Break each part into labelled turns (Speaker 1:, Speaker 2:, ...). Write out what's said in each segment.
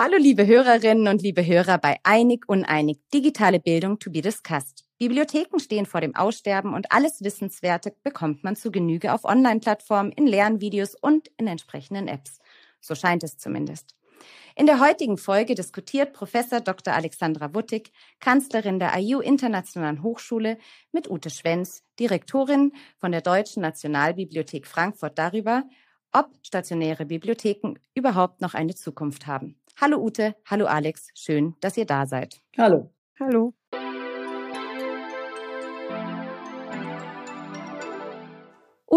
Speaker 1: Hallo liebe Hörerinnen und liebe Hörer bei Einig Uneinig, digitale Bildung to be discussed. Bibliotheken stehen vor dem Aussterben und alles Wissenswerte bekommt man zu Genüge auf Online-Plattformen, in Lernvideos und in entsprechenden Apps. So scheint es zumindest. In der heutigen Folge diskutiert Professor Dr. Alexandra Wuttig, Kanzlerin der IU Internationalen Hochschule, mit Ute Schwenz, Direktorin von der Deutschen Nationalbibliothek Frankfurt darüber, ob stationäre Bibliotheken überhaupt noch eine Zukunft haben. Hallo Ute, hallo Alex, schön, dass ihr da seid.
Speaker 2: Hallo.
Speaker 3: Hallo.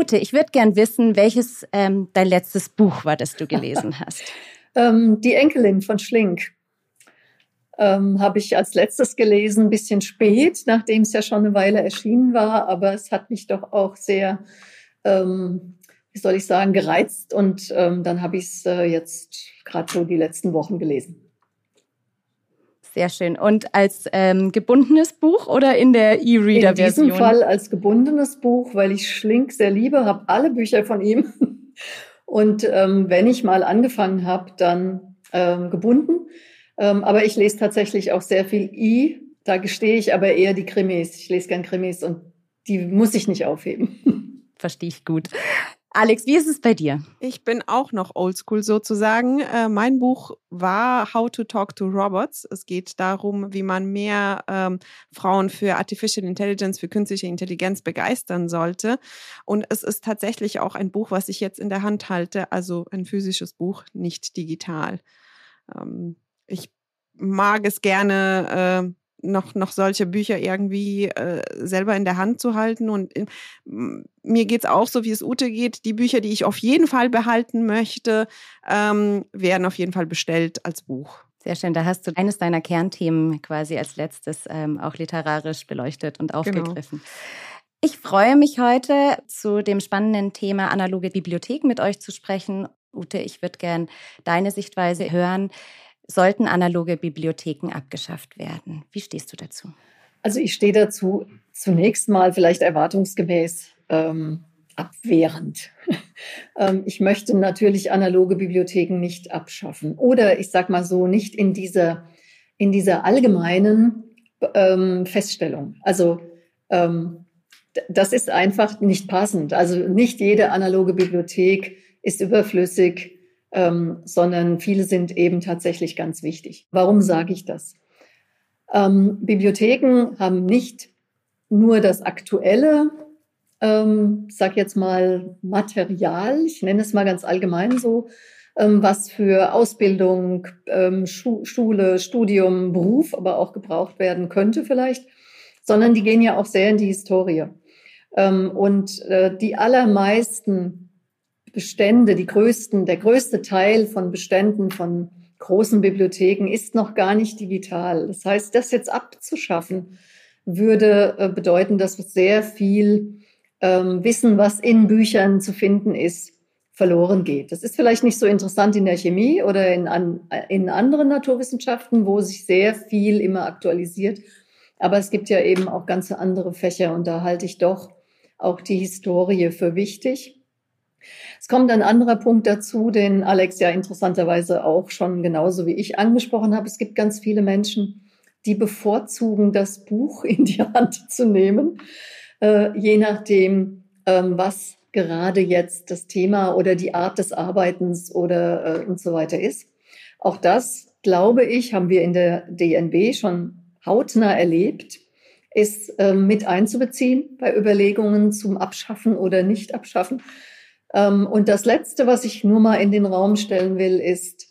Speaker 1: Ute, ich würde gern wissen, welches ähm, dein letztes Buch war, das du gelesen hast.
Speaker 2: ähm, Die Enkelin von Schlink ähm, habe ich als letztes gelesen, ein bisschen spät, nachdem es ja schon eine Weile erschienen war, aber es hat mich doch auch sehr ähm, wie soll ich sagen, gereizt und ähm, dann habe ich es äh, jetzt gerade so die letzten Wochen gelesen.
Speaker 1: Sehr schön. Und als ähm, gebundenes Buch oder in der E-Reader-Version?
Speaker 2: In diesem Fall als gebundenes Buch, weil ich Schlink sehr liebe, habe alle Bücher von ihm. Und ähm, wenn ich mal angefangen habe, dann ähm, gebunden. Ähm, aber ich lese tatsächlich auch sehr viel I. Da gestehe ich aber eher die Krimis. Ich lese gern Krimis und die muss ich nicht aufheben.
Speaker 1: Verstehe ich gut. Alex, wie ist es bei dir?
Speaker 3: Ich bin auch noch oldschool sozusagen. Äh, mein Buch war How to Talk to Robots. Es geht darum, wie man mehr ähm, Frauen für Artificial Intelligence, für künstliche Intelligenz begeistern sollte. Und es ist tatsächlich auch ein Buch, was ich jetzt in der Hand halte, also ein physisches Buch, nicht digital. Ähm, ich mag es gerne. Äh, noch, noch solche Bücher irgendwie äh, selber in der Hand zu halten. Und in, mir geht es auch so, wie es Ute geht. Die Bücher, die ich auf jeden Fall behalten möchte, ähm, werden auf jeden Fall bestellt als Buch.
Speaker 1: Sehr schön. Da hast du eines deiner Kernthemen quasi als letztes ähm, auch literarisch beleuchtet und genau. aufgegriffen. Genau. Ich freue mich heute zu dem spannenden Thema analoge Bibliotheken mit euch zu sprechen. Ute, ich würde gern deine Sichtweise hören sollten analoge Bibliotheken abgeschafft werden. Wie stehst du dazu?
Speaker 2: Also ich stehe dazu zunächst mal vielleicht erwartungsgemäß ähm, abwehrend. ähm, ich möchte natürlich analoge Bibliotheken nicht abschaffen oder ich sage mal so nicht in dieser in dieser allgemeinen ähm, Feststellung. Also ähm, das ist einfach nicht passend. Also nicht jede analoge Bibliothek ist überflüssig ähm, sondern viele sind eben tatsächlich ganz wichtig. Warum sage ich das? Ähm, Bibliotheken haben nicht nur das aktuelle, ähm, sag jetzt mal Material, ich nenne es mal ganz allgemein so, ähm, was für Ausbildung, ähm, Schu Schule, Studium, Beruf aber auch gebraucht werden könnte vielleicht, sondern die gehen ja auch sehr in die Historie. Ähm, und äh, die allermeisten Bestände, die größten, der größte Teil von Beständen von großen Bibliotheken ist noch gar nicht digital. Das heißt, das jetzt abzuschaffen, würde äh, bedeuten, dass sehr viel ähm, Wissen, was in Büchern zu finden ist, verloren geht. Das ist vielleicht nicht so interessant in der Chemie oder in, an, in anderen Naturwissenschaften, wo sich sehr viel immer aktualisiert. Aber es gibt ja eben auch ganze andere Fächer und da halte ich doch auch die Historie für wichtig. Kommt ein anderer Punkt dazu, den Alex ja interessanterweise auch schon genauso wie ich angesprochen habe. Es gibt ganz viele Menschen, die bevorzugen, das Buch in die Hand zu nehmen, äh, je nachdem, ähm, was gerade jetzt das Thema oder die Art des Arbeitens oder äh, und so weiter ist. Auch das, glaube ich, haben wir in der DNB schon hautnah erlebt, ist äh, mit einzubeziehen bei Überlegungen zum Abschaffen oder Nicht-Abschaffen und das Letzte, was ich nur mal in den Raum stellen will, ist,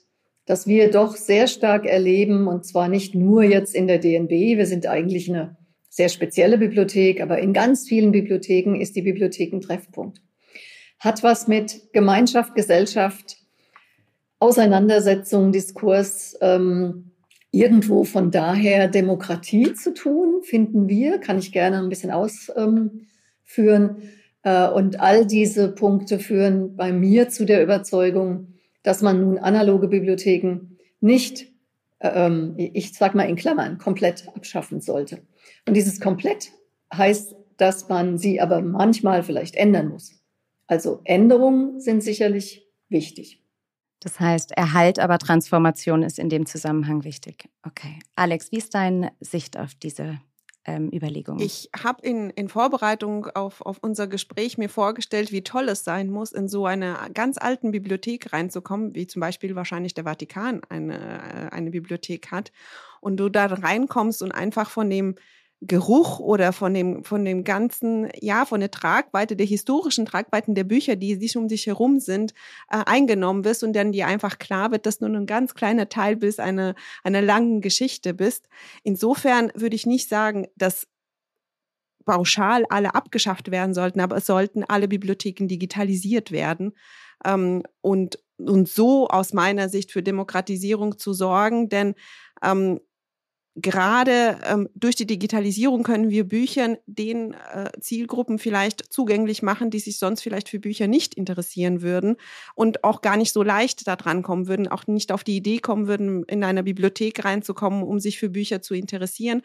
Speaker 2: dass wir doch sehr stark erleben, und zwar nicht nur jetzt in der DNB, wir sind eigentlich eine sehr spezielle Bibliothek, aber in ganz vielen Bibliotheken ist die Bibliothek ein Treffpunkt. Hat was mit Gemeinschaft, Gesellschaft, Auseinandersetzung, Diskurs, ähm, irgendwo von daher Demokratie zu tun, finden wir, kann ich gerne ein bisschen ausführen. Ähm, äh, und all diese Punkte führen bei mir zu der Überzeugung, dass man nun analoge Bibliotheken nicht, ähm, ich sag mal in Klammern, komplett abschaffen sollte. Und dieses komplett heißt, dass man sie aber manchmal vielleicht ändern muss. Also Änderungen sind sicherlich wichtig.
Speaker 1: Das heißt, Erhalt, aber Transformation ist in dem Zusammenhang wichtig. Okay. Alex, wie ist deine Sicht auf diese Überlegungen?
Speaker 3: Ich habe in, in Vorbereitung auf, auf unser Gespräch mir vorgestellt, wie toll es sein muss, in so eine ganz alten Bibliothek reinzukommen, wie zum Beispiel wahrscheinlich der Vatikan eine, äh, eine Bibliothek hat. Und du da reinkommst und einfach von dem Geruch oder von dem, von dem ganzen, ja, von der Tragweite, der historischen Tragweiten der Bücher, die sich um dich herum sind, äh, eingenommen wirst und dann dir einfach klar wird, dass nur ein ganz kleiner Teil bist, eine, einer langen Geschichte bist. Insofern würde ich nicht sagen, dass pauschal alle abgeschafft werden sollten, aber es sollten alle Bibliotheken digitalisiert werden. Ähm, und, und so aus meiner Sicht für Demokratisierung zu sorgen, denn ähm, gerade ähm, durch die Digitalisierung können wir Büchern den äh, Zielgruppen vielleicht zugänglich machen, die sich sonst vielleicht für Bücher nicht interessieren würden und auch gar nicht so leicht da dran kommen würden, auch nicht auf die Idee kommen würden, in einer Bibliothek reinzukommen, um sich für Bücher zu interessieren.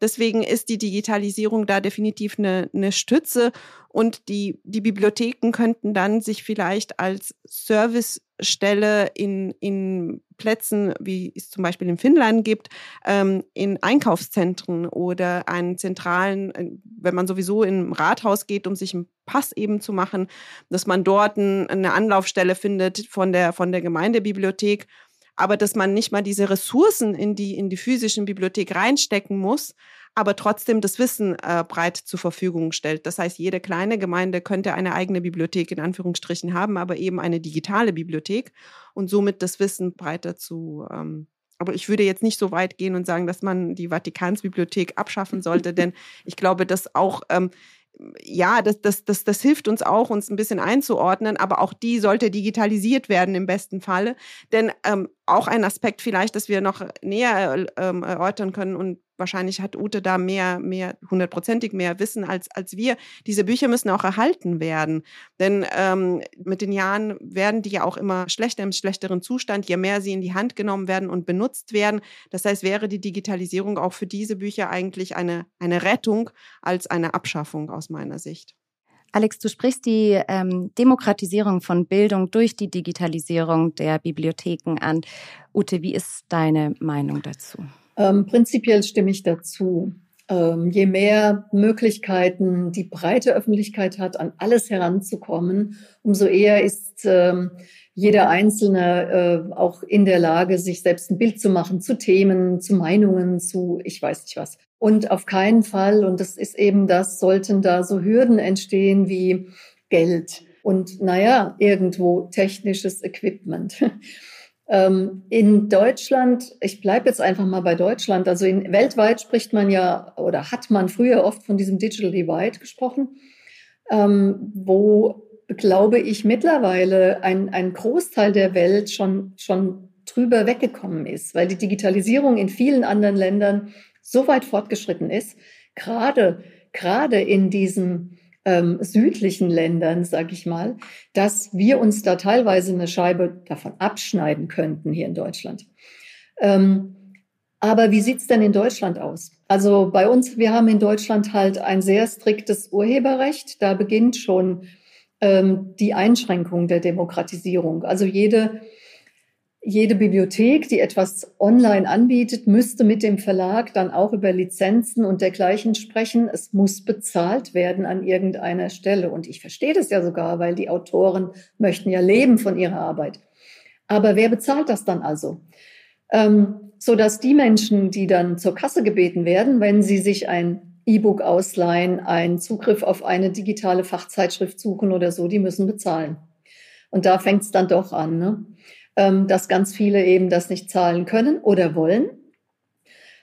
Speaker 3: Deswegen ist die Digitalisierung da definitiv eine, eine Stütze und die, die Bibliotheken könnten dann sich vielleicht als Servicestelle in, in Plätzen, wie es zum Beispiel in Finnland gibt, ähm, in Einkaufszentren oder einen zentralen, äh, wenn man sowieso im Rathaus geht, um sich einen Pass eben zu machen, dass man dort eine Anlaufstelle findet von der, von der Gemeindebibliothek aber dass man nicht mal diese Ressourcen in die, in die physischen Bibliothek reinstecken muss, aber trotzdem das Wissen äh, breit zur Verfügung stellt. Das heißt, jede kleine Gemeinde könnte eine eigene Bibliothek in Anführungsstrichen haben, aber eben eine digitale Bibliothek und somit das Wissen breiter zu. Ähm, aber ich würde jetzt nicht so weit gehen und sagen, dass man die Vatikansbibliothek abschaffen sollte, denn ich glaube, dass auch ähm, ja, das, das, das, das hilft uns auch, uns ein bisschen einzuordnen, aber auch die sollte digitalisiert werden im besten Falle. Denn ähm, auch ein Aspekt vielleicht, dass wir noch näher ähm, erörtern können und wahrscheinlich hat Ute da mehr, mehr, hundertprozentig mehr Wissen als, als wir. Diese Bücher müssen auch erhalten werden. Denn ähm, mit den Jahren werden die ja auch immer schlechter im schlechteren Zustand, je mehr sie in die Hand genommen werden und benutzt werden. Das heißt, wäre die Digitalisierung auch für diese Bücher eigentlich eine, eine Rettung als eine Abschaffung aus meiner Sicht.
Speaker 1: Alex, du sprichst die ähm, Demokratisierung von Bildung durch die Digitalisierung der Bibliotheken an. Ute, wie ist deine Meinung dazu?
Speaker 2: Ähm, prinzipiell stimme ich dazu. Ähm, je mehr Möglichkeiten die breite Öffentlichkeit hat, an alles heranzukommen, umso eher ist ähm, jeder Einzelne äh, auch in der Lage, sich selbst ein Bild zu machen zu Themen, zu Meinungen, zu ich weiß nicht was. Und auf keinen Fall, und das ist eben das, sollten da so Hürden entstehen wie Geld und naja, irgendwo technisches Equipment. Ähm, in Deutschland, ich bleibe jetzt einfach mal bei Deutschland, also in, weltweit spricht man ja oder hat man früher oft von diesem Digital Divide gesprochen, ähm, wo, glaube ich, mittlerweile ein, ein Großteil der Welt schon, schon drüber weggekommen ist, weil die Digitalisierung in vielen anderen Ländern so weit fortgeschritten ist, gerade, gerade in diesen ähm, südlichen Ländern, sag ich mal, dass wir uns da teilweise eine Scheibe davon abschneiden könnten hier in Deutschland. Ähm, aber wie sieht's denn in Deutschland aus? Also bei uns, wir haben in Deutschland halt ein sehr striktes Urheberrecht. Da beginnt schon ähm, die Einschränkung der Demokratisierung. Also jede jede Bibliothek, die etwas online anbietet, müsste mit dem Verlag dann auch über Lizenzen und dergleichen sprechen. Es muss bezahlt werden an irgendeiner Stelle. Und ich verstehe das ja sogar, weil die Autoren möchten ja leben von ihrer Arbeit. Aber wer bezahlt das dann also? Ähm, so dass die Menschen, die dann zur Kasse gebeten werden, wenn sie sich ein E-Book ausleihen, einen Zugriff auf eine digitale Fachzeitschrift suchen oder so, die müssen bezahlen. Und da fängt es dann doch an. Ne? Ähm, dass ganz viele eben das nicht zahlen können oder wollen.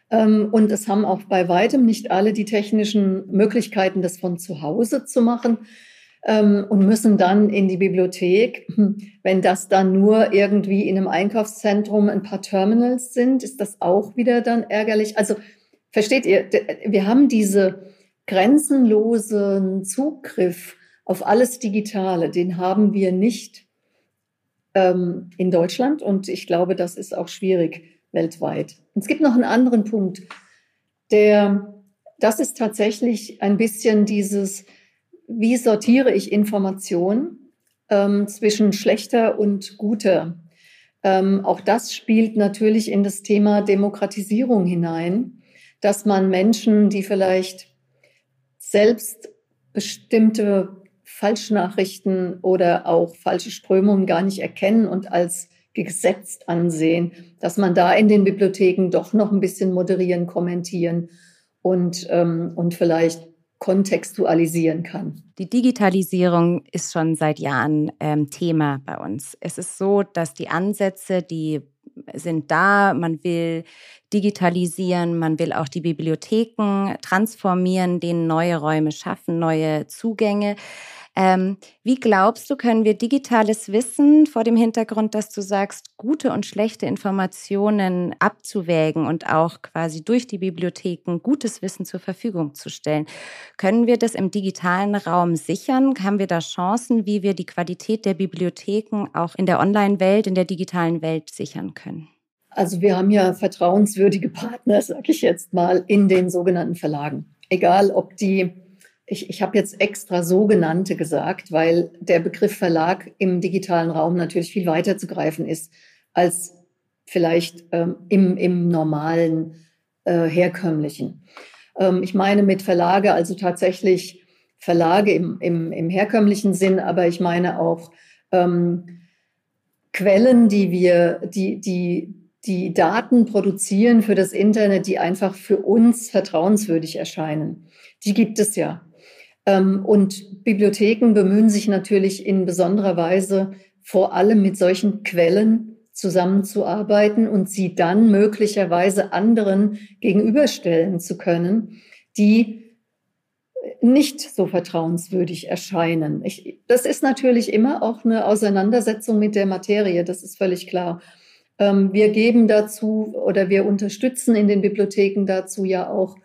Speaker 2: Ähm, und es haben auch bei weitem nicht alle die technischen Möglichkeiten, das von zu Hause zu machen ähm, und müssen dann in die Bibliothek. Wenn das dann nur irgendwie in einem Einkaufszentrum ein paar Terminals sind, ist das auch wieder dann ärgerlich. Also versteht ihr, wir haben diese grenzenlosen Zugriff auf alles Digitale, den haben wir nicht ähm, in Deutschland und ich glaube, das ist auch schwierig weltweit. Und es gibt noch einen anderen Punkt, der, das ist tatsächlich ein bisschen dieses, wie sortiere ich Informationen ähm, zwischen schlechter und guter. Ähm, auch das spielt natürlich in das Thema Demokratisierung hinein, dass man Menschen, die vielleicht selbst bestimmte Falschnachrichten oder auch falsche Strömungen gar nicht erkennen und als gesetzt ansehen, dass man da in den Bibliotheken doch noch ein bisschen moderieren, kommentieren und, ähm, und vielleicht kontextualisieren kann.
Speaker 1: Die Digitalisierung ist schon seit Jahren ähm, Thema bei uns. Es ist so, dass die Ansätze, die sind da, man will digitalisieren, man will auch die Bibliotheken transformieren, denen neue Räume schaffen, neue Zugänge. Ähm, wie glaubst du, können wir digitales Wissen vor dem Hintergrund, dass du sagst, gute und schlechte Informationen abzuwägen und auch quasi durch die Bibliotheken gutes Wissen zur Verfügung zu stellen, können wir das im digitalen Raum sichern? Haben wir da Chancen, wie wir die Qualität der Bibliotheken auch in der Online-Welt, in der digitalen Welt sichern können?
Speaker 2: Also wir haben ja vertrauenswürdige Partner, sage ich jetzt mal, in den sogenannten Verlagen. Egal, ob die ich, ich habe jetzt extra sogenannte gesagt, weil der Begriff Verlag im digitalen Raum natürlich viel weiter zu greifen ist als vielleicht ähm, im, im normalen, äh, herkömmlichen. Ähm, ich meine mit Verlage also tatsächlich Verlage im, im, im herkömmlichen Sinn, aber ich meine auch ähm, Quellen, die wir, die, die, die Daten produzieren für das Internet, die einfach für uns vertrauenswürdig erscheinen. Die gibt es ja. Ähm, und Bibliotheken bemühen sich natürlich in besonderer Weise vor allem mit solchen Quellen zusammenzuarbeiten und sie dann möglicherweise anderen gegenüberstellen zu können, die nicht so vertrauenswürdig erscheinen. Ich, das ist natürlich immer auch eine Auseinandersetzung mit der Materie, das ist völlig klar. Ähm, wir geben dazu oder wir unterstützen in den Bibliotheken dazu ja auch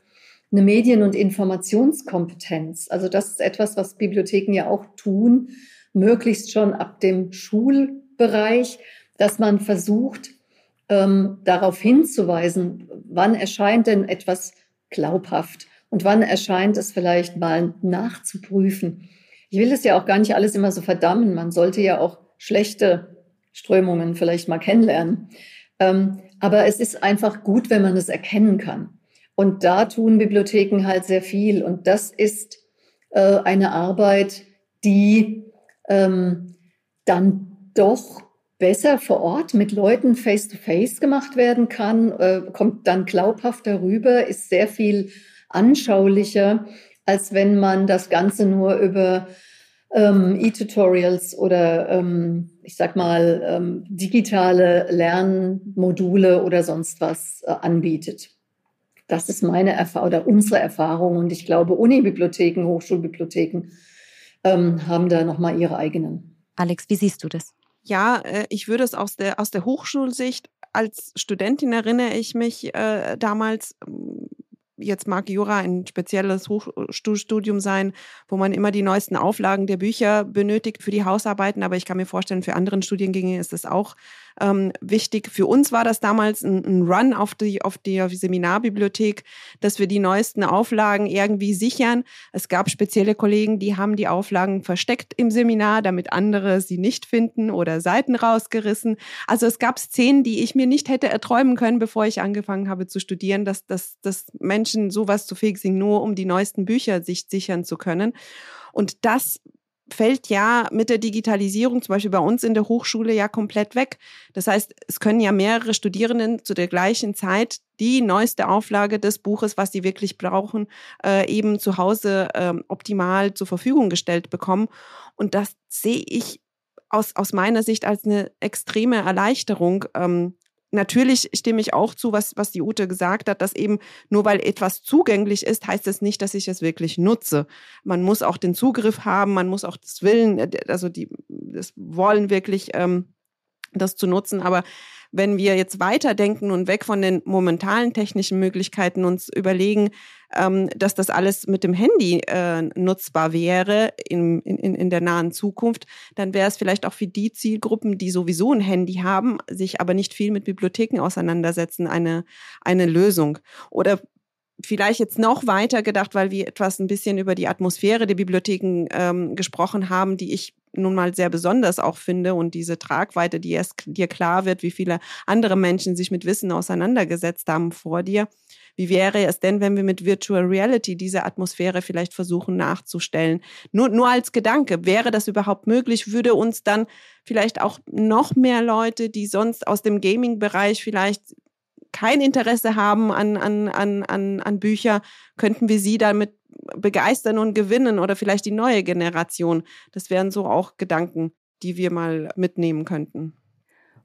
Speaker 2: eine Medien- und Informationskompetenz. Also das ist etwas, was Bibliotheken ja auch tun, möglichst schon ab dem Schulbereich, dass man versucht, ähm, darauf hinzuweisen, wann erscheint denn etwas glaubhaft und wann erscheint es vielleicht mal nachzuprüfen. Ich will es ja auch gar nicht alles immer so verdammen. Man sollte ja auch schlechte Strömungen vielleicht mal kennenlernen. Ähm, aber es ist einfach gut, wenn man es erkennen kann. Und da tun Bibliotheken halt sehr viel. Und das ist äh, eine Arbeit, die ähm, dann doch besser vor Ort mit Leuten face-to-face -face gemacht werden kann, äh, kommt dann glaubhafter rüber, ist sehr viel anschaulicher, als wenn man das Ganze nur über ähm, E-Tutorials oder ähm, ich sag mal ähm, digitale Lernmodule oder sonst was äh, anbietet. Das ist meine Erfahrung oder unsere Erfahrung. Und ich glaube, Unibibliotheken, Hochschulbibliotheken ähm, haben da nochmal ihre eigenen.
Speaker 1: Alex, wie siehst du das?
Speaker 3: Ja, äh, ich würde es aus der, aus der Hochschulsicht als Studentin erinnere ich mich äh, damals, jetzt mag Jura ein spezielles Hochstudium sein, wo man immer die neuesten Auflagen der Bücher benötigt für die Hausarbeiten, aber ich kann mir vorstellen, für anderen Studiengänge ist das auch ähm, wichtig. Für uns war das damals ein, ein Run auf die, auf die Seminarbibliothek, dass wir die neuesten Auflagen irgendwie sichern. Es gab spezielle Kollegen, die haben die Auflagen versteckt im Seminar, damit andere sie nicht finden oder Seiten rausgerissen. Also es gab Szenen, die ich mir nicht hätte erträumen können, bevor ich angefangen habe zu studieren, dass, dass, dass Menschen sowas zu fähig nur um die neuesten Bücher sich sichern zu können. Und das fällt ja mit der Digitalisierung, zum Beispiel bei uns in der Hochschule, ja komplett weg. Das heißt, es können ja mehrere Studierenden zu der gleichen Zeit die neueste Auflage des Buches, was sie wirklich brauchen, äh, eben zu Hause äh, optimal zur Verfügung gestellt bekommen. Und das sehe ich aus, aus meiner Sicht als eine extreme Erleichterung. Ähm, natürlich stimme ich auch zu, was, was die Ute gesagt hat, dass eben nur weil etwas zugänglich ist, heißt es das nicht, dass ich es wirklich nutze. Man muss auch den Zugriff haben, man muss auch das Willen, äh, also die, das Wollen wirklich, ähm, das zu nutzen. Aber wenn wir jetzt weiterdenken und weg von den momentanen technischen Möglichkeiten uns überlegen, ähm, dass das alles mit dem Handy äh, nutzbar wäre in, in, in der nahen Zukunft, dann wäre es vielleicht auch für die Zielgruppen, die sowieso ein Handy haben, sich aber nicht viel mit Bibliotheken auseinandersetzen, eine, eine Lösung. Oder vielleicht jetzt noch weiter gedacht, weil wir etwas ein bisschen über die Atmosphäre der Bibliotheken ähm, gesprochen haben, die ich nun mal sehr besonders auch finde und diese Tragweite, die erst dir klar wird, wie viele andere Menschen sich mit Wissen auseinandergesetzt haben vor dir. Wie wäre es denn, wenn wir mit Virtual Reality diese Atmosphäre vielleicht versuchen nachzustellen? Nur, nur als Gedanke, wäre das überhaupt möglich? Würde uns dann vielleicht auch noch mehr Leute, die sonst aus dem Gaming-Bereich vielleicht kein Interesse haben an, an, an, an, an Bücher, könnten wir sie damit begeistern und gewinnen oder vielleicht die neue Generation. Das wären so auch Gedanken, die wir mal mitnehmen könnten.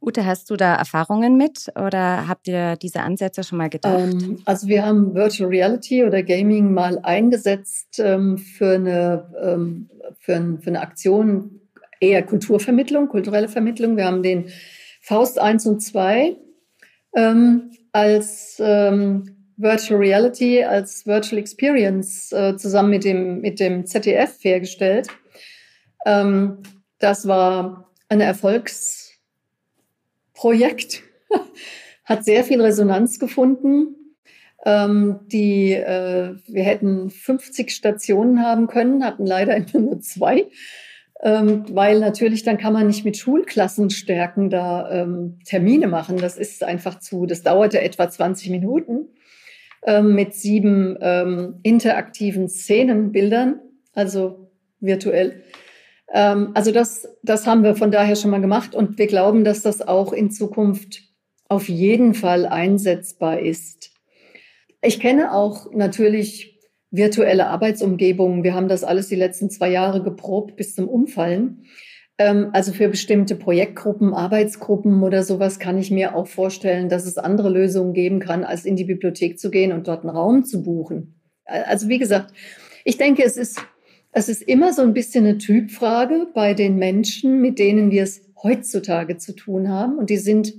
Speaker 1: Ute, hast du da Erfahrungen mit oder habt ihr diese Ansätze schon mal gedacht? Ähm,
Speaker 2: also wir haben Virtual Reality oder Gaming mal eingesetzt ähm, für, eine, ähm, für, ein, für eine Aktion eher Kulturvermittlung, kulturelle Vermittlung. Wir haben den Faust 1 und 2 ähm, als ähm, Virtual Reality, als Virtual Experience äh, zusammen mit dem, mit dem ZDF hergestellt. Ähm, das war ein Erfolgsprojekt, hat sehr viel Resonanz gefunden. Ähm, die, äh, wir hätten 50 Stationen haben können, hatten leider immer nur zwei ähm, weil natürlich dann kann man nicht mit Schulklassenstärken da ähm, Termine machen. Das ist einfach zu, das dauerte etwa 20 Minuten ähm, mit sieben ähm, interaktiven Szenenbildern, also virtuell. Ähm, also das, das haben wir von daher schon mal gemacht und wir glauben, dass das auch in Zukunft auf jeden Fall einsetzbar ist. Ich kenne auch natürlich virtuelle Arbeitsumgebungen. Wir haben das alles die letzten zwei Jahre geprobt bis zum Umfallen. Ähm, also für bestimmte Projektgruppen, Arbeitsgruppen oder sowas kann ich mir auch vorstellen, dass es andere Lösungen geben kann, als in die Bibliothek zu gehen und dort einen Raum zu buchen. Also wie gesagt, ich denke, es ist, es ist immer so ein bisschen eine Typfrage bei den Menschen, mit denen wir es heutzutage zu tun haben. Und die sind,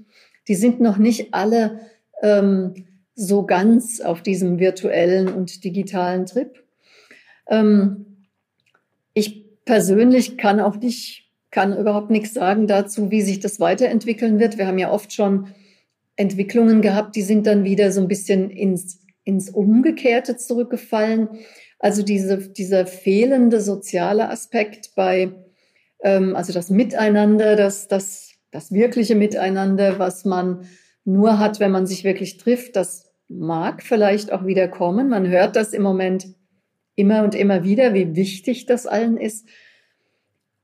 Speaker 2: die sind noch nicht alle ähm, so ganz auf diesem virtuellen und digitalen Trip. Ähm, ich persönlich kann auch nicht, kann überhaupt nichts sagen dazu, wie sich das weiterentwickeln wird. Wir haben ja oft schon Entwicklungen gehabt, die sind dann wieder so ein bisschen ins, ins Umgekehrte zurückgefallen. Also diese, dieser fehlende soziale Aspekt bei, ähm, also das Miteinander, das, das, das wirkliche Miteinander, was man nur hat, wenn man sich wirklich trifft, das mag vielleicht auch wieder kommen. Man hört das im Moment immer und immer wieder, wie wichtig das allen ist.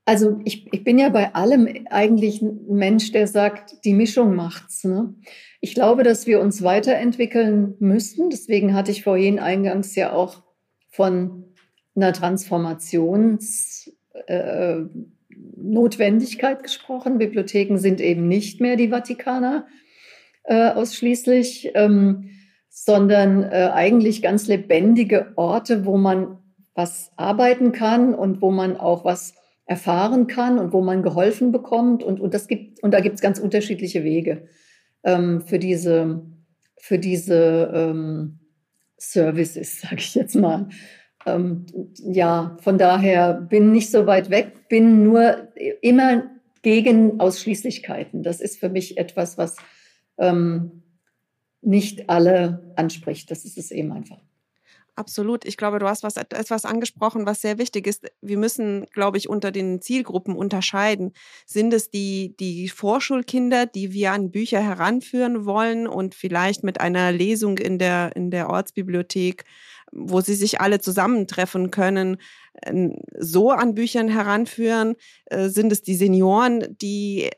Speaker 2: Also ich, ich bin ja bei allem eigentlich ein Mensch, der sagt, die Mischung macht's. Ne? Ich glaube, dass wir uns weiterentwickeln müssen. Deswegen hatte ich vorhin eingangs ja auch von einer Transformationsnotwendigkeit äh, gesprochen. Bibliotheken sind eben nicht mehr die Vatikaner äh, ausschließlich. Ähm, sondern äh, eigentlich ganz lebendige Orte, wo man was arbeiten kann und wo man auch was erfahren kann und wo man geholfen bekommt. Und, und, das gibt, und da gibt es ganz unterschiedliche Wege ähm, für diese, für diese ähm, Services, sage ich jetzt mal. Ähm, ja, von daher bin nicht so weit weg, bin nur immer gegen Ausschließlichkeiten. Das ist für mich etwas, was ähm, nicht alle anspricht. Das ist es eben einfach.
Speaker 3: Absolut. Ich glaube, du hast was, etwas angesprochen, was sehr wichtig ist. Wir müssen, glaube ich, unter den Zielgruppen unterscheiden. Sind es die, die Vorschulkinder, die wir an Bücher heranführen wollen und vielleicht mit einer Lesung in der, in der Ortsbibliothek, wo sie sich alle zusammentreffen können, so an Büchern heranführen? Äh, sind es die Senioren, die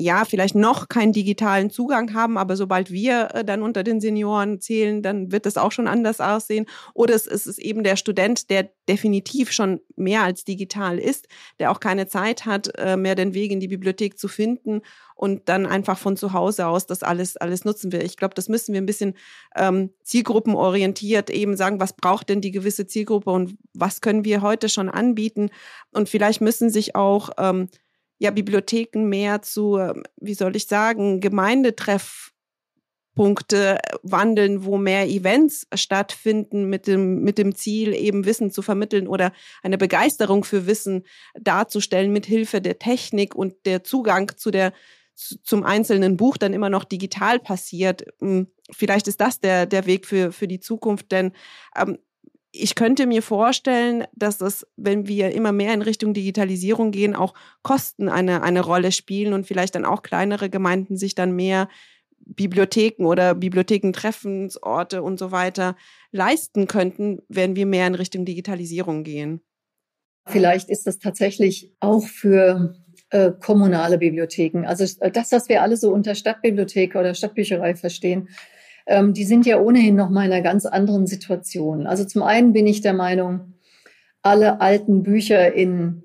Speaker 3: ja, vielleicht noch keinen digitalen Zugang haben, aber sobald wir äh, dann unter den Senioren zählen, dann wird es auch schon anders aussehen. Oder es ist eben der Student, der definitiv schon mehr als digital ist, der auch keine Zeit hat, äh, mehr den Weg in die Bibliothek zu finden und dann einfach von zu Hause aus das alles, alles nutzen will. Ich glaube, das müssen wir ein bisschen ähm, zielgruppenorientiert eben sagen, was braucht denn die gewisse Zielgruppe und was können wir heute schon anbieten. Und vielleicht müssen sich auch ähm, ja Bibliotheken mehr zu, wie soll ich sagen, Gemeindetreff Punkte wandeln, wo mehr Events stattfinden mit dem, mit dem Ziel, eben Wissen zu vermitteln oder eine Begeisterung für Wissen darzustellen mit Hilfe der Technik und der Zugang zu der, zum einzelnen Buch dann immer noch digital passiert. Hm, vielleicht ist das der, der Weg für, für die Zukunft, denn ähm, ich könnte mir vorstellen, dass es, wenn wir immer mehr in Richtung Digitalisierung gehen, auch Kosten eine, eine Rolle spielen und vielleicht dann auch kleinere Gemeinden sich dann mehr Bibliotheken oder Bibliothekentreffensorte und so weiter leisten könnten, wenn wir mehr in Richtung Digitalisierung gehen.
Speaker 2: Vielleicht ist das tatsächlich auch für äh, kommunale Bibliotheken. Also äh, das, was wir alle so unter Stadtbibliothek oder Stadtbücherei verstehen, ähm, die sind ja ohnehin noch mal in einer ganz anderen Situation. Also zum einen bin ich der Meinung, alle alten Bücher in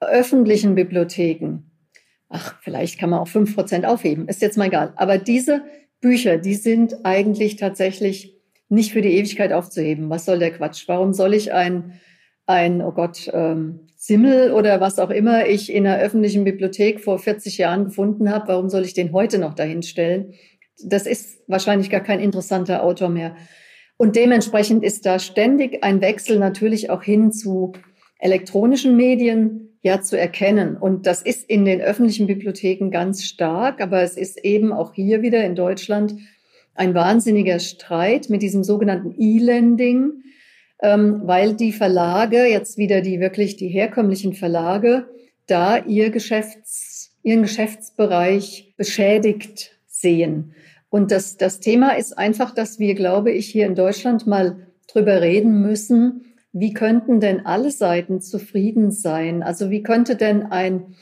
Speaker 2: öffentlichen Bibliotheken ach, vielleicht kann man auch fünf Prozent aufheben, ist jetzt mal egal. Aber diese Bücher, die sind eigentlich tatsächlich nicht für die Ewigkeit aufzuheben. Was soll der Quatsch? Warum soll ich ein, ein oh Gott, ähm, Simmel oder was auch immer ich in einer öffentlichen Bibliothek vor 40 Jahren gefunden habe, warum soll ich den heute noch dahin stellen? Das ist wahrscheinlich gar kein interessanter Autor mehr. Und dementsprechend ist da ständig ein Wechsel natürlich auch hin zu elektronischen Medien, ja zu erkennen. Und das ist in den öffentlichen Bibliotheken ganz stark, aber es ist eben auch hier wieder in Deutschland ein wahnsinniger Streit mit diesem sogenannten E-Lending, ähm, weil die Verlage, jetzt wieder die wirklich die herkömmlichen Verlage, da ihr Geschäfts, ihren Geschäftsbereich beschädigt sehen. Und das, das Thema ist einfach, dass wir, glaube ich, hier in Deutschland mal drüber reden müssen, wie könnten denn alle Seiten zufrieden sein? Also wie könnte denn ein,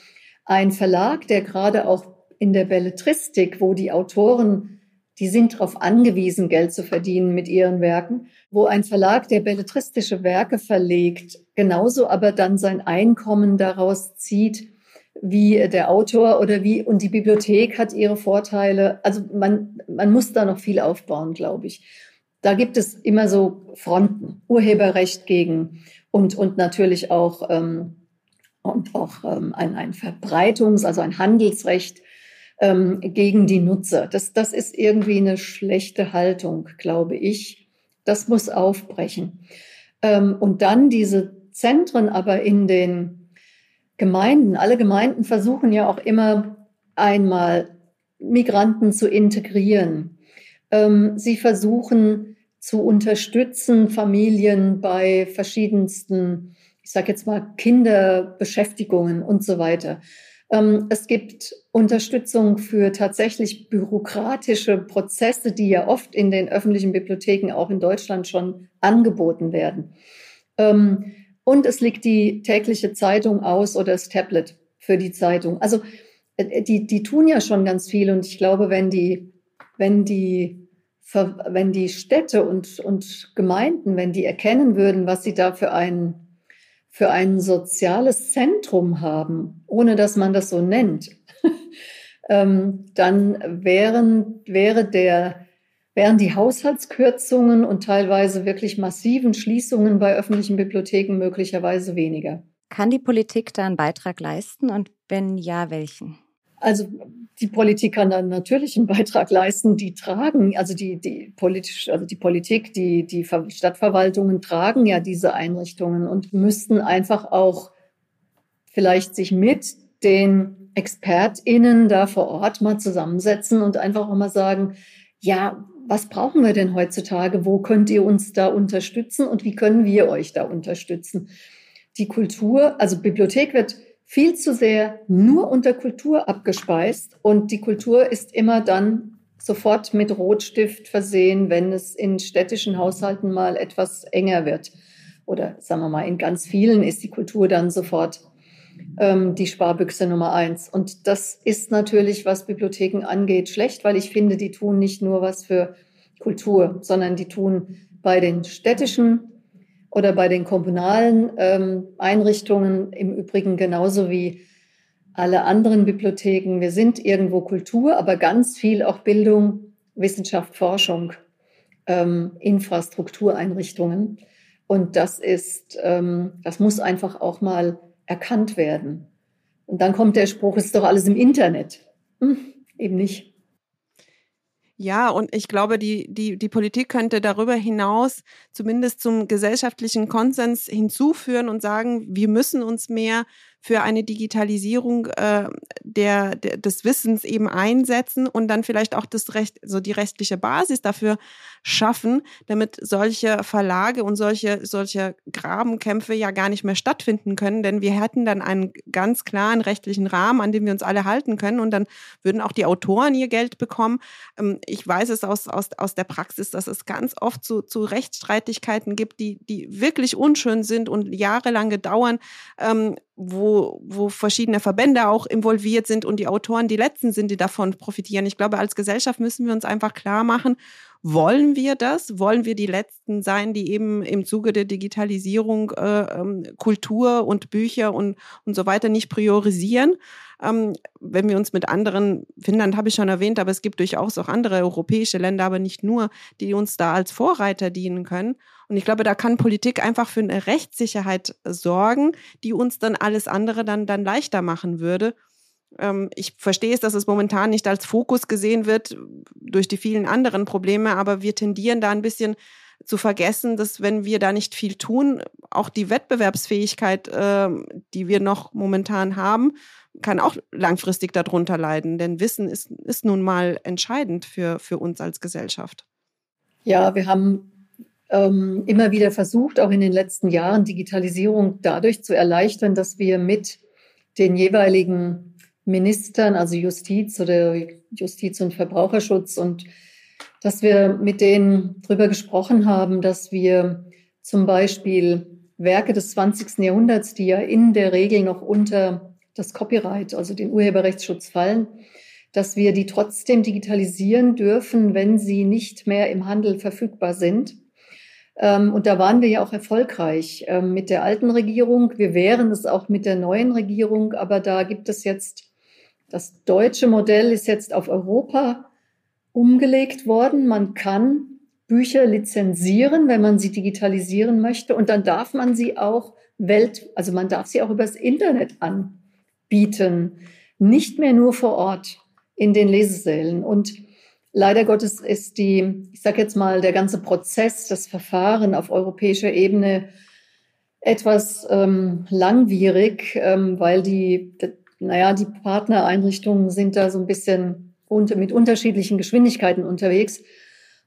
Speaker 2: ein Verlag, der gerade auch in der Belletristik, wo die Autoren, die sind darauf angewiesen, Geld zu verdienen mit ihren Werken, wo ein Verlag, der belletristische Werke verlegt, genauso aber dann sein Einkommen daraus zieht, wie der Autor oder wie, und die Bibliothek hat ihre Vorteile. Also man, man muss da noch viel aufbauen, glaube ich. Da gibt es immer so Fronten, Urheberrecht gegen und, und natürlich auch, ähm, und auch ähm, ein, ein Verbreitungs-, also ein Handelsrecht ähm, gegen die Nutzer. Das, das ist irgendwie eine schlechte Haltung, glaube ich. Das muss aufbrechen. Ähm, und dann diese Zentren aber in den Gemeinden. Alle Gemeinden versuchen ja auch immer einmal Migranten zu integrieren. Ähm, sie versuchen zu unterstützen, Familien bei verschiedensten, ich sage jetzt mal, Kinderbeschäftigungen und so weiter. Ähm, es gibt Unterstützung für tatsächlich bürokratische Prozesse, die ja oft in den öffentlichen Bibliotheken auch in Deutschland schon angeboten werden. Ähm, und es liegt die tägliche Zeitung aus oder das Tablet für die Zeitung. Also äh, die, die tun ja schon ganz viel und ich glaube, wenn die, wenn die wenn die Städte und, und Gemeinden, wenn die erkennen würden, was sie da für ein, für ein soziales Zentrum haben, ohne dass man das so nennt, ähm, dann wären, wäre der, wären die Haushaltskürzungen und teilweise wirklich massiven Schließungen bei öffentlichen Bibliotheken möglicherweise weniger.
Speaker 1: Kann die Politik da einen Beitrag leisten und wenn ja, welchen?
Speaker 2: Also die Politik kann dann natürlich einen Beitrag leisten. Die tragen, also die, die politisch, also die Politik, die, die Stadtverwaltungen tragen ja diese Einrichtungen und müssten einfach auch vielleicht sich mit den ExpertInnen da vor Ort mal zusammensetzen und einfach auch mal sagen, ja, was brauchen wir denn heutzutage? Wo könnt ihr uns da unterstützen und wie können wir euch da unterstützen? Die Kultur, also Bibliothek wird viel zu sehr nur unter Kultur abgespeist und die Kultur ist immer dann sofort mit Rotstift versehen, wenn es in städtischen Haushalten mal etwas enger wird. Oder sagen wir mal, in ganz vielen ist die Kultur dann sofort ähm, die Sparbüchse Nummer eins. Und das ist natürlich, was Bibliotheken angeht, schlecht, weil ich finde, die tun nicht nur was für Kultur, sondern die tun bei den städtischen oder bei den kommunalen ähm, Einrichtungen im Übrigen genauso wie alle anderen Bibliotheken. Wir sind irgendwo Kultur, aber ganz viel auch Bildung, Wissenschaft, Forschung, ähm, Infrastruktureinrichtungen. Und das ist, ähm, das muss einfach auch mal erkannt werden. Und dann kommt der Spruch, es ist doch alles im Internet. Hm, eben nicht.
Speaker 3: Ja, und ich glaube, die, die, die Politik könnte darüber hinaus zumindest zum gesellschaftlichen Konsens hinzuführen und sagen, wir müssen uns mehr für eine Digitalisierung äh, der, der, des Wissens eben einsetzen und dann vielleicht auch das Recht, so die rechtliche Basis dafür schaffen, damit solche Verlage und solche, solche Grabenkämpfe ja gar nicht mehr stattfinden können, denn wir hätten dann einen ganz klaren rechtlichen Rahmen, an dem wir uns alle halten können und dann würden auch die Autoren ihr Geld bekommen. Ähm, ich weiß es aus, aus, aus der Praxis, dass es ganz oft zu, zu Rechtsstreitigkeiten gibt, die, die wirklich unschön sind und jahrelang dauern. Ähm, wo, wo verschiedene Verbände auch involviert sind und die Autoren die Letzten sind, die davon profitieren. Ich glaube, als Gesellschaft müssen wir uns einfach klar machen, wollen wir das? Wollen wir die Letzten sein, die eben im Zuge der Digitalisierung äh, ähm, Kultur und Bücher und, und so weiter nicht priorisieren? Ähm, wenn wir uns mit anderen, Finnland habe ich schon erwähnt, aber es gibt durchaus auch andere europäische Länder, aber nicht nur, die uns da als Vorreiter dienen können. Und ich glaube, da kann Politik einfach für eine Rechtssicherheit sorgen, die uns dann alles andere dann, dann leichter machen würde. Ähm, ich verstehe es, dass es momentan nicht als Fokus gesehen wird durch die vielen anderen Probleme, aber wir tendieren da ein bisschen zu vergessen, dass wenn wir da nicht viel tun, auch die Wettbewerbsfähigkeit, äh, die wir noch momentan haben, kann auch langfristig darunter leiden. Denn Wissen ist, ist nun mal entscheidend für, für uns als Gesellschaft.
Speaker 2: Ja, wir haben ähm, immer wieder versucht, auch in den letzten Jahren Digitalisierung dadurch zu erleichtern, dass wir mit den jeweiligen Ministern, also Justiz oder Justiz und Verbraucherschutz und dass wir mit denen darüber gesprochen haben, dass wir zum Beispiel Werke des 20. Jahrhunderts, die ja in der Regel noch unter das Copyright, also den Urheberrechtsschutz fallen, dass wir die trotzdem digitalisieren dürfen, wenn sie nicht mehr im Handel verfügbar sind. Ähm, und da waren wir ja auch erfolgreich ähm, mit der alten Regierung. Wir wären es auch mit der neuen Regierung, aber da gibt es jetzt das deutsche Modell ist jetzt auf Europa umgelegt worden. Man kann Bücher lizenzieren, wenn man sie digitalisieren möchte. Und dann darf man sie auch Welt, also man darf sie auch übers Internet anbieten. Nicht mehr nur vor Ort in den Lesesälen. Und leider Gottes ist die, ich sage jetzt mal, der ganze Prozess, das Verfahren auf europäischer Ebene etwas ähm, langwierig, ähm, weil die, naja, die Partnereinrichtungen sind da so ein bisschen unter, mit unterschiedlichen Geschwindigkeiten unterwegs.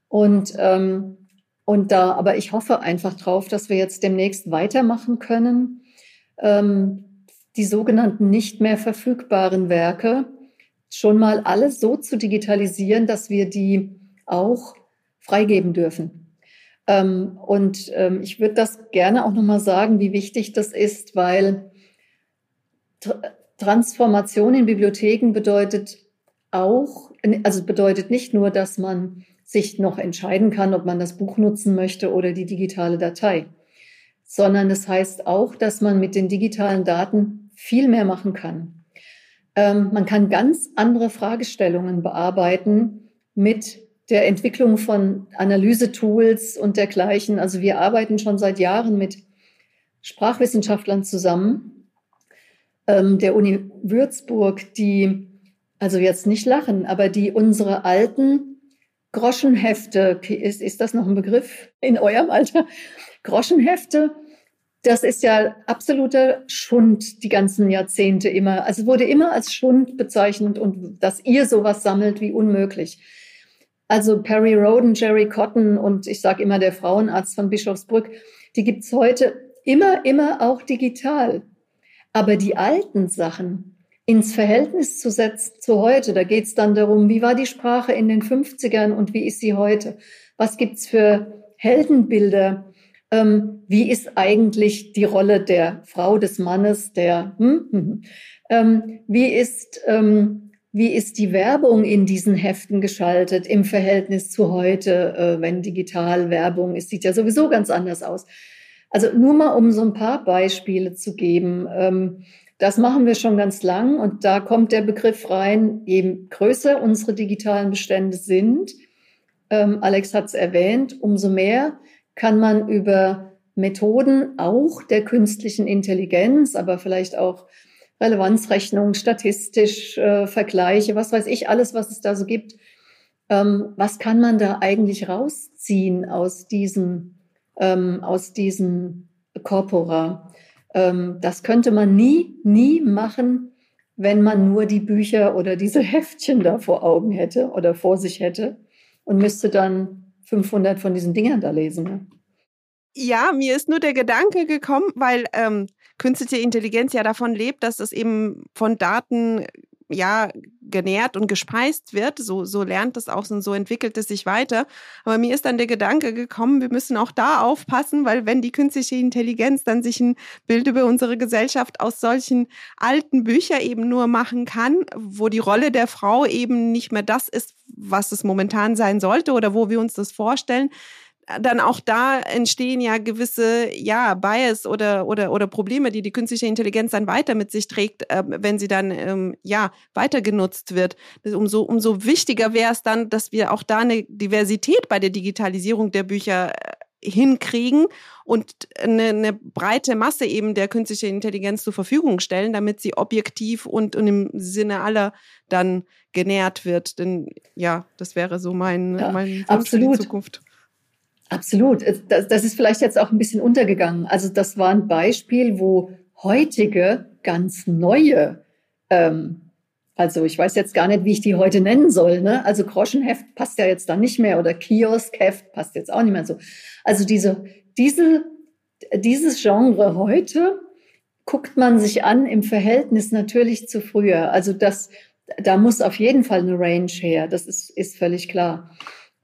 Speaker 2: Und, ähm, und da, aber ich hoffe einfach drauf, dass wir jetzt demnächst weitermachen können. Ähm, die sogenannten nicht mehr verfügbaren Werke schon mal alles so zu digitalisieren, dass wir die auch freigeben dürfen. Ähm, und ähm, ich würde das gerne auch nochmal sagen, wie wichtig das ist, weil Transformation in Bibliotheken bedeutet auch, also bedeutet nicht nur, dass man sich noch entscheiden kann, ob man das Buch nutzen möchte oder die digitale Datei, sondern es das heißt auch, dass man mit den digitalen Daten viel mehr machen kann. Ähm, man kann ganz andere Fragestellungen bearbeiten mit der Entwicklung von Analysetools und dergleichen. Also wir arbeiten schon seit Jahren mit Sprachwissenschaftlern zusammen, ähm, der Uni Würzburg, die, also jetzt nicht lachen, aber die unsere alten Groschenhefte, ist, ist das noch ein Begriff in eurem Alter? Groschenhefte, das ist ja absoluter Schund die ganzen Jahrzehnte immer. Also wurde immer als Schund bezeichnet und dass ihr sowas sammelt wie unmöglich. Also Perry Roden, Jerry Cotton und ich sage immer der Frauenarzt von Bischofsbrück, die gibt's heute immer, immer auch digital. Aber die alten Sachen ins Verhältnis zu setzen zu heute, da geht es dann darum, wie war die Sprache in den 50ern und wie ist sie heute? Was gibt's für Heldenbilder? Ähm, wie ist eigentlich die Rolle der Frau, des Mannes, der, hm, hm, hm. Ähm, wie ist, ähm, wie ist die Werbung in diesen Heften geschaltet im Verhältnis zu heute, äh, wenn digital Werbung ist, sieht ja sowieso ganz anders aus. Also nur mal, um so ein paar Beispiele zu geben. Ähm, das machen wir schon ganz lang und da kommt der Begriff rein, je größer unsere digitalen Bestände sind, ähm, Alex hat es erwähnt, umso mehr kann man über Methoden auch der künstlichen Intelligenz, aber vielleicht auch Relevanzrechnung, statistisch, äh, Vergleiche, was weiß ich, alles, was es da so gibt. Ähm, was kann man da eigentlich rausziehen aus diesen, ähm, aus diesen Corpora? Ähm, das könnte man nie, nie machen, wenn man nur die Bücher oder diese Heftchen da vor Augen hätte oder vor sich hätte und müsste dann 500 von diesen Dingern da lesen. Ne?
Speaker 3: Ja, mir ist nur der Gedanke gekommen, weil ähm, künstliche Intelligenz ja davon lebt, dass es eben von Daten ja genährt und gespeist wird. So, so lernt es auch und so entwickelt es sich weiter. Aber mir ist dann der Gedanke gekommen, wir müssen auch da aufpassen, weil wenn die künstliche Intelligenz dann sich ein Bild über unsere Gesellschaft aus solchen alten Büchern eben nur machen kann, wo die Rolle der Frau eben nicht mehr das ist, was es momentan sein sollte oder wo wir uns das vorstellen, dann auch da entstehen ja gewisse ja Bias oder oder oder Probleme, die die künstliche Intelligenz dann weiter mit sich trägt, äh, wenn sie dann ähm, ja weiter genutzt wird. Umso umso wichtiger wäre es dann, dass wir auch da eine Diversität bei der Digitalisierung der Bücher äh, hinkriegen und eine, eine breite Masse eben der künstlichen Intelligenz zur Verfügung stellen, damit sie objektiv und, und im Sinne aller dann genährt wird. Denn ja, das wäre so mein, ja, mein
Speaker 2: Wunsch für die Zukunft. Absolut. Das, das ist vielleicht jetzt auch ein bisschen untergegangen. Also das war ein Beispiel, wo heutige, ganz neue, ähm, also ich weiß jetzt gar nicht, wie ich die heute nennen soll. Ne? Also Groschenheft passt ja jetzt da nicht mehr oder Kioskheft passt jetzt auch nicht mehr so. Also diese, diese, dieses Genre heute guckt man sich an im Verhältnis natürlich zu früher. Also das, da muss auf jeden Fall eine Range her. Das ist, ist völlig klar.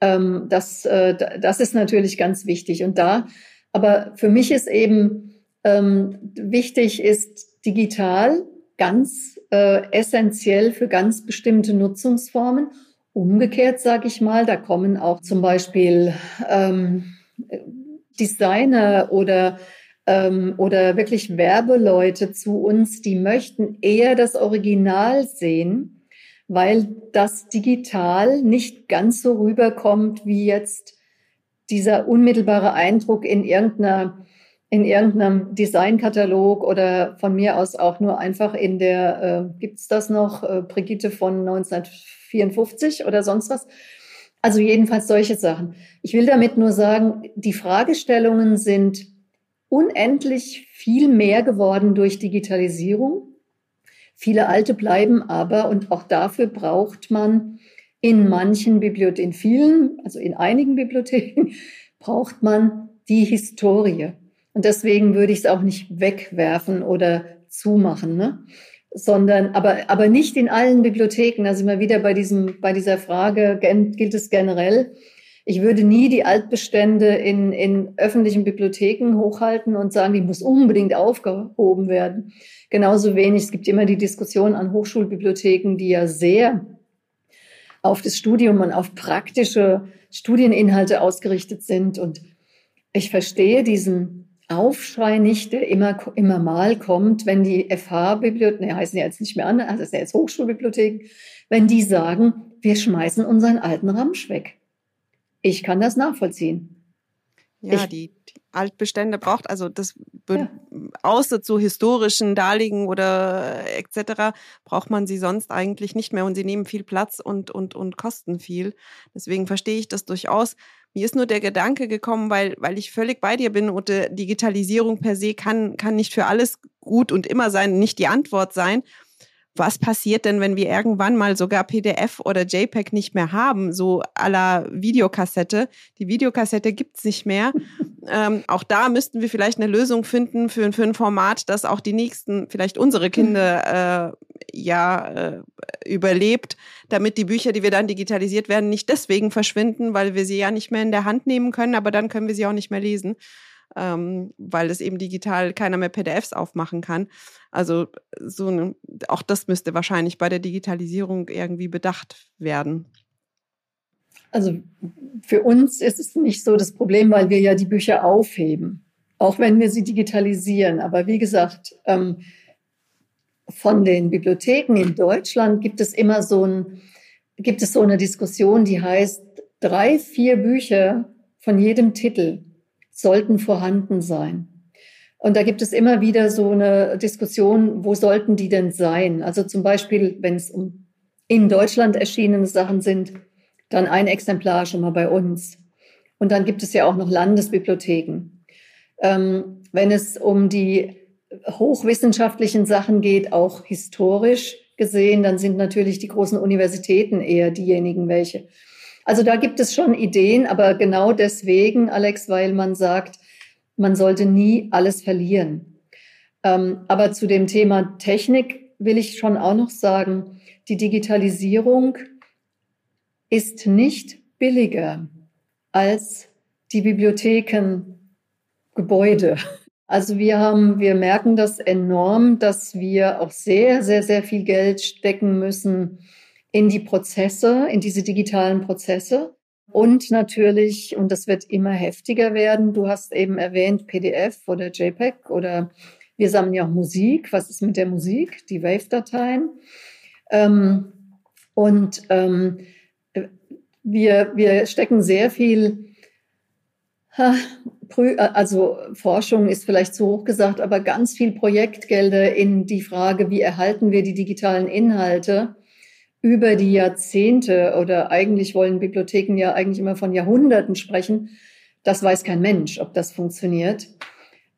Speaker 2: Ähm, das, äh, das ist natürlich ganz wichtig. Und da, aber für mich ist eben ähm, wichtig, ist digital ganz äh, essentiell für ganz bestimmte Nutzungsformen. Umgekehrt sage ich mal, da kommen auch zum Beispiel ähm, Designer oder ähm, oder wirklich Werbeleute zu uns, die möchten eher das Original sehen weil das digital nicht ganz so rüberkommt wie jetzt dieser unmittelbare Eindruck in irgendeiner in irgendeinem Designkatalog oder von mir aus auch nur einfach in der, äh, gibt es das noch, äh, Brigitte von 1954 oder sonst was. Also jedenfalls solche Sachen. Ich will damit nur sagen, die Fragestellungen sind unendlich viel mehr geworden durch Digitalisierung. Viele alte bleiben aber und auch dafür braucht man in manchen Bibliotheken, in vielen, also in einigen Bibliotheken, braucht man die Historie. Und deswegen würde ich es auch nicht wegwerfen oder zumachen, ne? sondern aber, aber nicht in allen Bibliotheken. Da sind wir wieder bei, diesem, bei dieser Frage, gilt es generell? Ich würde nie die Altbestände in, in öffentlichen Bibliotheken hochhalten und sagen, die muss unbedingt aufgehoben werden. Genauso wenig. Es gibt immer die Diskussion an Hochschulbibliotheken, die ja sehr auf das Studium und auf praktische Studieninhalte ausgerichtet sind. Und ich verstehe diesen Aufschrei nicht, der immer, immer mal kommt, wenn die FH-Bibliotheken, ne, heißen ja jetzt nicht mehr an, also das sind ja jetzt Hochschulbibliotheken, wenn die sagen, wir schmeißen unseren alten Ramsch weg. Ich kann das nachvollziehen.
Speaker 3: Ja, ich, die, die, Altbestände braucht, also das ja. außer zu historischen Darlegen oder etc. braucht man sie sonst eigentlich nicht mehr und sie nehmen viel Platz und, und, und kosten viel. Deswegen verstehe ich das durchaus. Mir ist nur der Gedanke gekommen, weil, weil ich völlig bei dir bin und Digitalisierung per se kann, kann nicht für alles gut und immer sein, nicht die Antwort sein was passiert denn, wenn wir irgendwann mal sogar PDF oder JPEG nicht mehr haben, so aller Videokassette? Die Videokassette gibt's nicht mehr. ähm, auch da müssten wir vielleicht eine Lösung finden für, für ein Format, das auch die nächsten, vielleicht unsere Kinder äh, ja äh, überlebt, damit die Bücher, die wir dann digitalisiert werden, nicht deswegen verschwinden, weil wir sie ja nicht mehr in der Hand nehmen können, aber dann können wir sie auch nicht mehr lesen ähm, weil es eben digital keiner mehr PDFs aufmachen kann. Also so eine, auch das müsste wahrscheinlich bei der Digitalisierung irgendwie bedacht werden.
Speaker 2: Also für uns ist es nicht so das Problem, weil wir ja die Bücher aufheben, auch wenn wir sie digitalisieren. Aber wie gesagt, ähm, von den Bibliotheken in Deutschland gibt es immer so ein, gibt es so eine Diskussion, die heißt, drei, vier Bücher von jedem Titel sollten vorhanden sein. Und da gibt es immer wieder so eine Diskussion, wo sollten die denn sein? Also zum Beispiel, wenn es um in Deutschland erschienene Sachen sind, dann ein Exemplar schon mal bei uns. Und dann gibt es ja auch noch Landesbibliotheken. Ähm, wenn es um die hochwissenschaftlichen Sachen geht, auch historisch gesehen, dann sind natürlich die großen Universitäten eher diejenigen, welche. Also da gibt es schon Ideen, aber genau deswegen, Alex, weil man sagt, man sollte nie alles verlieren. Ähm, aber zu dem Thema Technik will ich schon auch noch sagen, die Digitalisierung ist nicht billiger als die Bibliothekengebäude. Also wir haben, wir merken das enorm, dass wir auch sehr, sehr, sehr viel Geld stecken müssen in die Prozesse, in diese digitalen Prozesse. Und natürlich, und das wird immer heftiger werden, du hast eben erwähnt PDF oder JPEG oder wir sammeln ja auch Musik. Was ist mit der Musik? Die Wave-Dateien. Ähm, und ähm, wir, wir stecken sehr viel, also Forschung ist vielleicht zu hoch gesagt, aber ganz viel Projektgelder in die Frage, wie erhalten wir die digitalen Inhalte über die Jahrzehnte oder eigentlich wollen Bibliotheken ja eigentlich immer von Jahrhunderten sprechen. Das weiß kein Mensch, ob das funktioniert.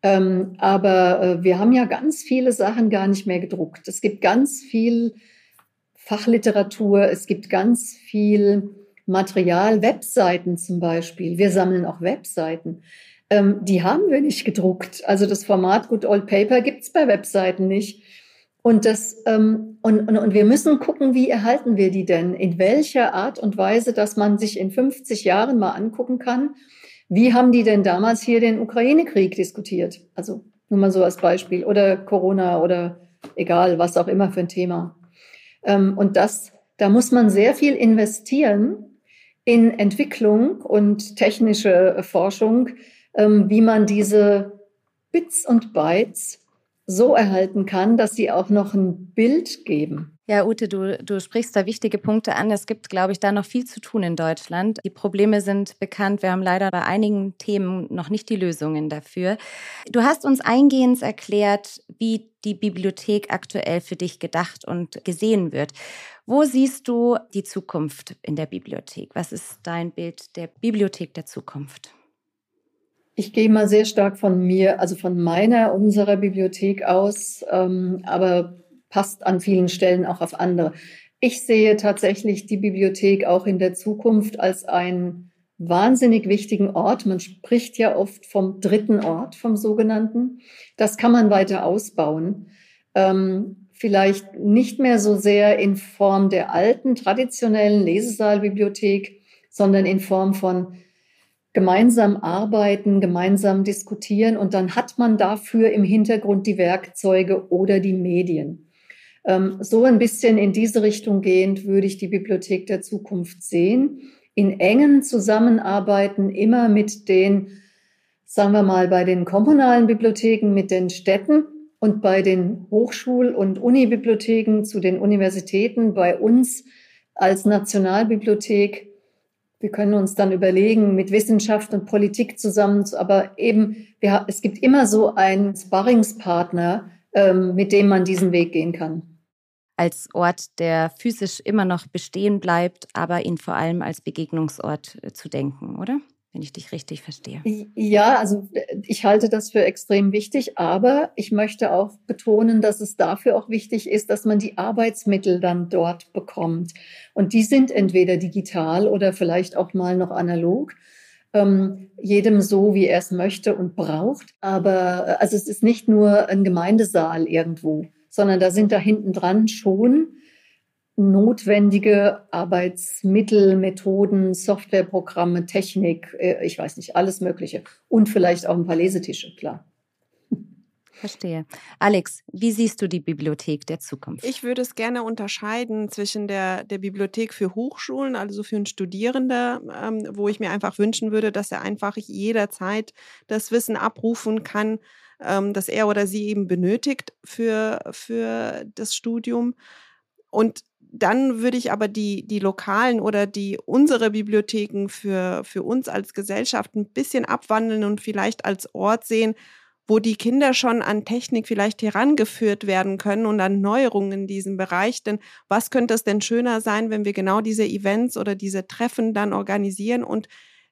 Speaker 2: Ähm, aber äh, wir haben ja ganz viele Sachen gar nicht mehr gedruckt. Es gibt ganz viel Fachliteratur, es gibt ganz viel Material, Webseiten zum Beispiel. Wir sammeln auch Webseiten. Ähm, die haben wir nicht gedruckt. Also das Format Good Old Paper gibt's bei Webseiten nicht. Und, das, ähm, und, und, und wir müssen gucken, wie erhalten wir die denn? In welcher Art und Weise, dass man sich in 50 Jahren mal angucken kann, wie haben die denn damals hier den Ukraine-Krieg diskutiert? Also nur mal so als Beispiel. Oder Corona oder egal, was auch immer für ein Thema. Ähm, und das, da muss man sehr viel investieren in Entwicklung und technische Forschung, ähm, wie man diese Bits und Bytes so erhalten kann, dass sie auch noch ein Bild geben.
Speaker 1: Ja, Ute, du, du sprichst da wichtige Punkte an. Es gibt, glaube ich, da noch viel zu tun in Deutschland. Die Probleme sind bekannt. Wir haben leider bei einigen Themen noch nicht die Lösungen dafür. Du hast uns eingehend erklärt, wie die Bibliothek aktuell für dich gedacht und gesehen wird. Wo siehst du die Zukunft in der Bibliothek? Was ist dein Bild der Bibliothek der Zukunft?
Speaker 2: Ich gehe mal sehr stark von mir, also von meiner, unserer Bibliothek aus, ähm, aber passt an vielen Stellen auch auf andere. Ich sehe tatsächlich die Bibliothek auch in der Zukunft als einen wahnsinnig wichtigen Ort. Man spricht ja oft vom dritten Ort, vom sogenannten. Das kann man weiter ausbauen. Ähm, vielleicht nicht mehr so sehr in Form der alten, traditionellen Lesesaalbibliothek, sondern in Form von gemeinsam arbeiten, gemeinsam diskutieren und dann hat man dafür im Hintergrund die Werkzeuge oder die Medien. Ähm, so ein bisschen in diese Richtung gehend würde ich die Bibliothek der Zukunft sehen. In engen Zusammenarbeiten immer mit den, sagen wir mal, bei den kommunalen Bibliotheken, mit den Städten und bei den Hochschul- und Unibibliotheken zu den Universitäten, bei uns als Nationalbibliothek wir können uns dann überlegen, mit Wissenschaft und Politik zusammen, aber eben, wir, es gibt immer so einen Sparringspartner, ähm, mit dem man diesen Weg gehen kann.
Speaker 1: Als Ort, der physisch immer noch bestehen bleibt, aber ihn vor allem als Begegnungsort äh, zu denken, oder? Wenn ich dich richtig verstehe.
Speaker 2: Ja, also ich halte das für extrem wichtig, aber ich möchte auch betonen, dass es dafür auch wichtig ist, dass man die Arbeitsmittel dann dort bekommt. Und die sind entweder digital oder vielleicht auch mal noch analog. Ähm, jedem so, wie er es möchte und braucht. Aber äh, also es ist nicht nur ein Gemeindesaal irgendwo, sondern da sind da hinten dran schon notwendige Arbeitsmittel, Methoden, Softwareprogramme, Technik, äh, ich weiß nicht, alles Mögliche. Und vielleicht auch ein paar Lesetische, klar.
Speaker 1: Verstehe. Alex, wie siehst du die Bibliothek der Zukunft?
Speaker 3: Ich würde es gerne unterscheiden zwischen der, der Bibliothek für Hochschulen, also für einen Studierende, ähm, wo ich mir einfach wünschen würde, dass er einfach jederzeit das Wissen abrufen kann, ähm, das er oder sie eben benötigt für, für das Studium. Und dann würde ich aber die, die lokalen oder die unsere Bibliotheken für, für uns als Gesellschaft ein bisschen abwandeln und vielleicht als Ort sehen, wo die Kinder schon an Technik vielleicht herangeführt werden können und an Neuerungen in diesem Bereich. Denn was könnte es denn schöner sein, wenn wir genau diese Events oder diese Treffen dann organisieren und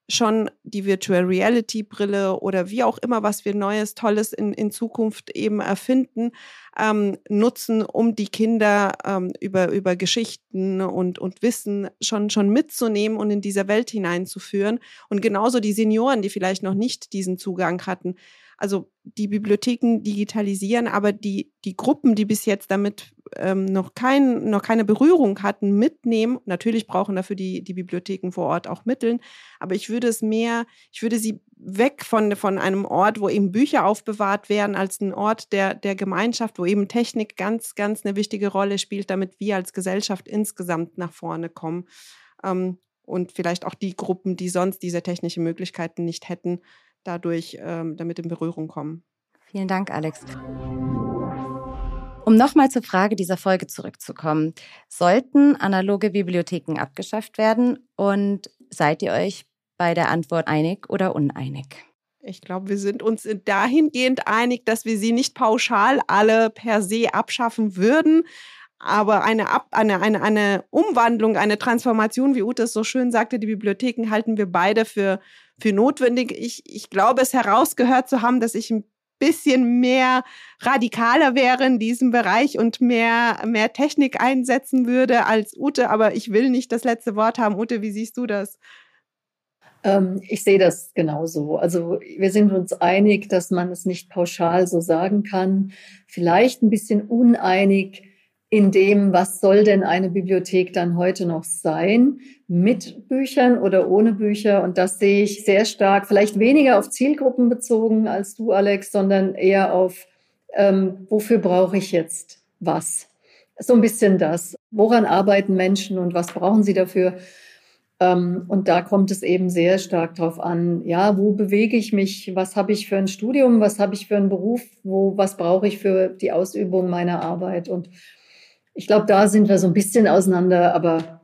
Speaker 3: schon die Virtual Reality Brille oder wie auch immer, was wir Neues, Tolles in, in Zukunft eben erfinden, ähm, nutzen, um die Kinder ähm, über, über Geschichten und, und Wissen schon, schon mitzunehmen und in diese Welt hineinzuführen. Und genauso die Senioren, die vielleicht noch nicht diesen Zugang hatten. Also die Bibliotheken digitalisieren, aber die, die Gruppen, die bis jetzt damit ähm, noch, kein, noch keine Berührung hatten, mitnehmen. Natürlich brauchen dafür die, die Bibliotheken vor Ort auch Mitteln, aber ich würde es mehr, ich würde sie weg von, von einem Ort, wo eben Bücher aufbewahrt werden, als ein Ort der, der Gemeinschaft, wo eben Technik ganz, ganz eine wichtige Rolle spielt, damit wir als Gesellschaft insgesamt nach vorne kommen. Ähm, und vielleicht auch die Gruppen, die sonst diese technischen Möglichkeiten nicht hätten, dadurch ähm, damit in Berührung kommen.
Speaker 1: Vielen Dank, Alex. Um nochmal zur Frage dieser Folge zurückzukommen. Sollten analoge Bibliotheken abgeschafft werden und seid ihr euch bei der Antwort einig oder uneinig?
Speaker 3: Ich glaube, wir sind uns dahingehend einig, dass wir sie nicht pauschal alle per se abschaffen würden. Aber eine, Ab eine, eine, eine Umwandlung, eine Transformation, wie Ute es so schön sagte, die Bibliotheken halten wir beide für, für notwendig. Ich, ich glaube, es herausgehört zu haben, dass ich ein bisschen mehr radikaler wäre in diesem Bereich und mehr, mehr Technik einsetzen würde als Ute. Aber ich will nicht das letzte Wort haben. Ute, wie siehst du das?
Speaker 2: Ähm, ich sehe das genauso. Also wir sind uns einig, dass man es nicht pauschal so sagen kann. Vielleicht ein bisschen uneinig in dem, was soll denn eine Bibliothek dann heute noch sein, mit Büchern oder ohne Bücher. Und das sehe ich sehr stark, vielleicht weniger auf Zielgruppen bezogen als du, Alex, sondern eher auf, ähm, wofür brauche ich jetzt was? So ein bisschen das. Woran arbeiten Menschen und was brauchen sie dafür? Ähm, und da kommt es eben sehr stark drauf an, ja, wo bewege ich mich? Was habe ich für ein Studium? Was habe ich für einen Beruf? Wo, was brauche ich für die Ausübung meiner Arbeit? Und ich glaube, da sind wir so ein bisschen auseinander, aber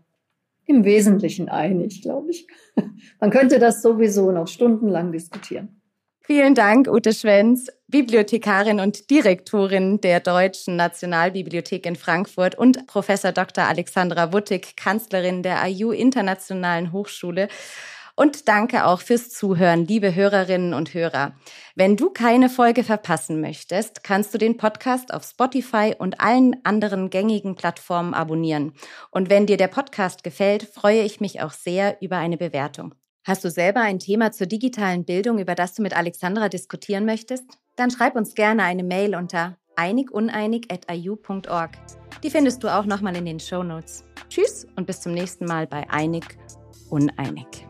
Speaker 2: im Wesentlichen einig, glaube ich. Man könnte das sowieso noch stundenlang diskutieren.
Speaker 1: Vielen Dank, Ute Schwenz, Bibliothekarin und Direktorin der Deutschen Nationalbibliothek in Frankfurt und Professor Dr. Alexandra Wuttig, Kanzlerin der IU Internationalen Hochschule. Und danke auch fürs Zuhören, liebe Hörerinnen und Hörer. Wenn du keine Folge verpassen möchtest, kannst du den Podcast auf Spotify und allen anderen gängigen Plattformen abonnieren. Und wenn dir der Podcast gefällt, freue ich mich auch sehr über eine Bewertung. Hast du selber ein Thema zur digitalen Bildung, über das du mit Alexandra diskutieren möchtest? Dann schreib uns gerne eine Mail unter einiguneinig.iu.org. Die findest du auch nochmal in den Show Notes. Tschüss und bis zum nächsten Mal bei Einig Uneinig.